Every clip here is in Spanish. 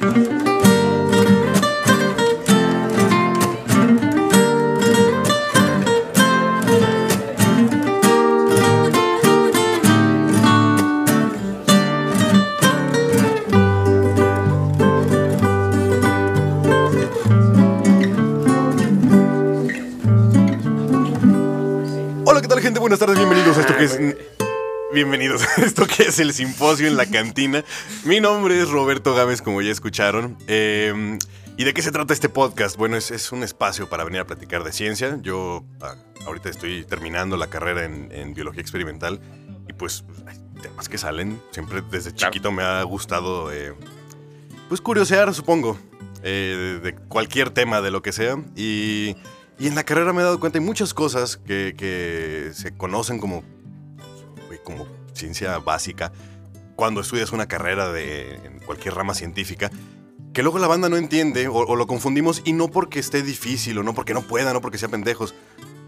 Hola, ¿qué tal, gente? Buenas tardes, bienvenidos a esto que es. Bienvenidos a esto que es el simposio en la cantina. Mi nombre es Roberto Gámez, como ya escucharon. Eh, ¿Y de qué se trata este podcast? Bueno, es, es un espacio para venir a platicar de ciencia. Yo ah, ahorita estoy terminando la carrera en, en biología experimental y pues hay temas que salen. Siempre desde chiquito me ha gustado, eh, pues curiosear, supongo, eh, de, de cualquier tema, de lo que sea. Y, y en la carrera me he dado cuenta de muchas cosas que, que se conocen como, como ciencia básica cuando estudias una carrera de en cualquier rama científica que luego la banda no entiende o, lo confundimos y no porque esté difícil o no porque no pueda, no porque sea pendejos.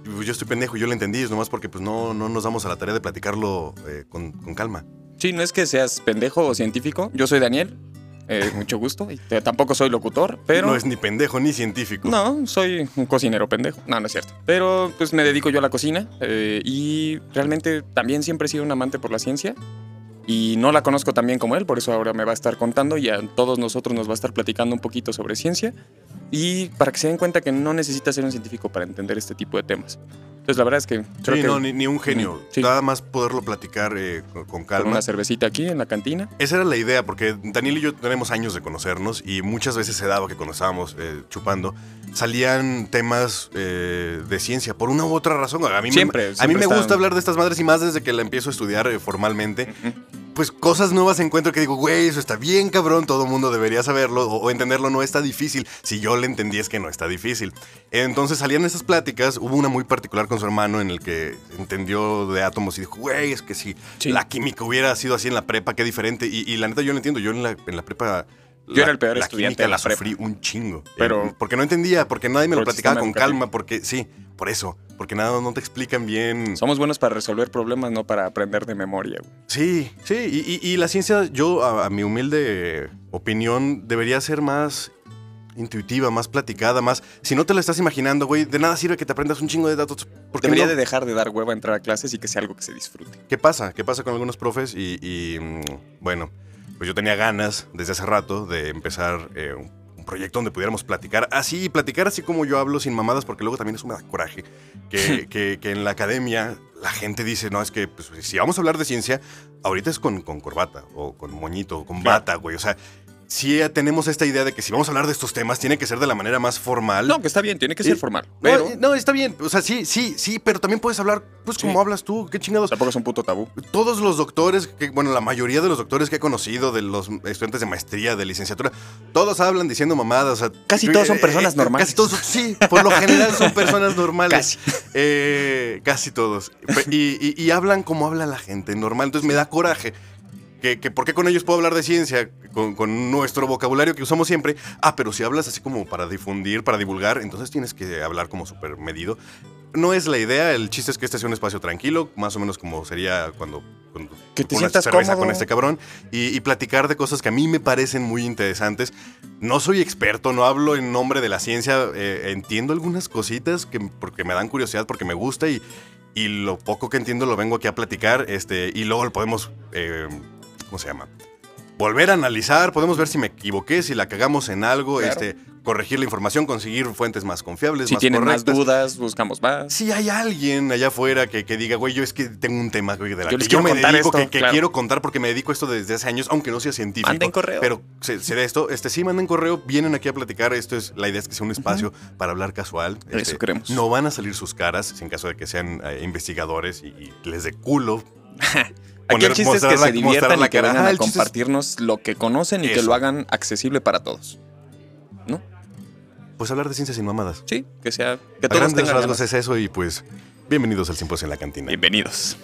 Pues Yo estoy pendejo y yo lo entendí, es nomás porque pues no, no nos damos a la tarea de platicarlo eh, con, con calma. Sí, no es que seas pendejo o científico. Yo soy Daniel. Eh, mucho gusto. Tampoco soy locutor, pero. no es ni pendejo ni científico. No, soy un cocinero pendejo. No, no es cierto. Pero pues me dedico yo a la cocina eh, y realmente también siempre he sido un amante por la ciencia y no la conozco tan bien como él, por eso ahora me va a estar contando y a todos nosotros nos va a estar platicando un poquito sobre ciencia y para que se den cuenta que no necesitas ser un científico para entender este tipo de temas. Entonces la verdad es que creo Sí, que no, ni, ni un genio. Sí. Nada más poderlo platicar eh, con, calma. una cervecita aquí en la cantina. Esa era la idea, porque Daniel y yo tenemos años de conocernos y muchas veces se daba que cuando estábamos eh, chupando salían temas eh, de ciencia por una u otra razón. A mí, me- Siempre, a mí me gusta hablar de estas madres y más desde que la empiezo a estudiar formalmente. Pues cosas nuevas encuentro que digo, güey, eso está bien cabrón, todo el mundo debería saberlo o, o entenderlo, no está difícil. Si yo le entendí es que no está difícil. Entonces salían esas pláticas, hubo una muy particular con su hermano en el que entendió de átomos y dijo, güey, es que si Sí. la química hubiera sido así en la prepa, qué diferente. Y, y la neta yo lo entiendo, yo en la, en la prepa... Yo la- era el peor la estudiante de la sufrí un chingo. Pero- Eh, porque no entendía, porque nadie me lo platicaba con calma, porque sí, por eso, porque nada, no te explican bien. Somos buenos para resolver problemas, no para aprender de memoria. güey. Sí, sí, y, y- y la ciencia, yo, a, a mi humilde opinión, debería ser más intuitiva, más platicada, más... Si no te la estás imaginando, güey, de nada sirve que te aprendas un chingo de datos. Porque Debería no- de dejar de dar hueva a entrar a clases y que sea algo que se disfrute. ¿Qué pasa? ¿Qué pasa con algunos profes? Y, y, mm, bueno, pues yo tenía ganas desde hace rato de empezar eh, un, un proyecto donde pudiéramos platicar así, platicar así como yo hablo sin mamadas, porque luego también eso me da coraje. Que, que- que en la academia la gente dice, no, es que pues, si vamos a hablar de ciencia, ahorita es con, con corbata o con moñito o con bata, güey. O sea, sí tenemos esta idea de que si vamos a hablar de estos temas, tiene que ser de la manera más formal. No, que está bien, tiene que ser formal. No, Pero eh, no, está bien. O sea, sí, sí, sí, pero también puedes hablar, pues, Sí. como hablas tú. Qué chingados. tampoco es un puto tabú. Todos los doctores, que, bueno, la mayoría de los doctores que he conocido, de los estudiantes de maestría, de licenciatura, todos hablan diciendo mamadas. o sea, Casi todos son eh, personas eh, normales. Casi todos, son- sí, por lo general son personas normales. Casi. Eh, casi todos. Pe- Y, y- y hablan como habla la gente normal. Entonces me da coraje. Que, que ¿Por qué con ellos puedo hablar de ciencia? Con, con nuestro vocabulario que usamos siempre. Ah, pero si hablas así como para difundir, para divulgar, entonces tienes que hablar como súper medido. No es la idea, el chiste es que este sea un espacio tranquilo, más o menos como sería cuando, Que te sientas cerveza cómodo. con este cabrón y, y platicar de cosas que a mí me parecen muy interesantes. No soy experto, no hablo en nombre de la ciencia, eh, entiendo algunas cositas que, porque me dan curiosidad, porque me gusta y, y lo poco que entiendo lo vengo aquí a platicar este, y luego lo podemos, eh, ¿cómo se llama? Volver a analizar, podemos ver si me equivoqué, si la cagamos en algo, Claro. este, corregir la información, conseguir fuentes más confiables, Si más tienen más correctas. dudas, buscamos más. Si hay alguien allá afuera que, que diga, güey, yo es que tengo un tema, güey, de la Yo que yo me dedico, esto, que, que claro. quiero contar porque me dedico a esto desde hace años, aunque no sea científico. Manden correo. Pero se, se da esto, este sí, manden correo, vienen aquí a platicar. Esto es, la idea es que sea un espacio para hablar casual. Eso Este, queremos. No van a salir sus caras, en caso de que sean eh, investigadores y, y les dé culo. Aquí el chiste es que la- se diviertan y que cara. vengan Ah, a chiste es- compartirnos lo que conocen y que Eso. lo hagan accesible para todos. ¿No? Pues hablar de ciencias sin mamadas. Sí, que sea. Que A todos grandes tengan rasgos ganas. es eso y pues bienvenidos al Simposio en la Cantina. Bienvenidos.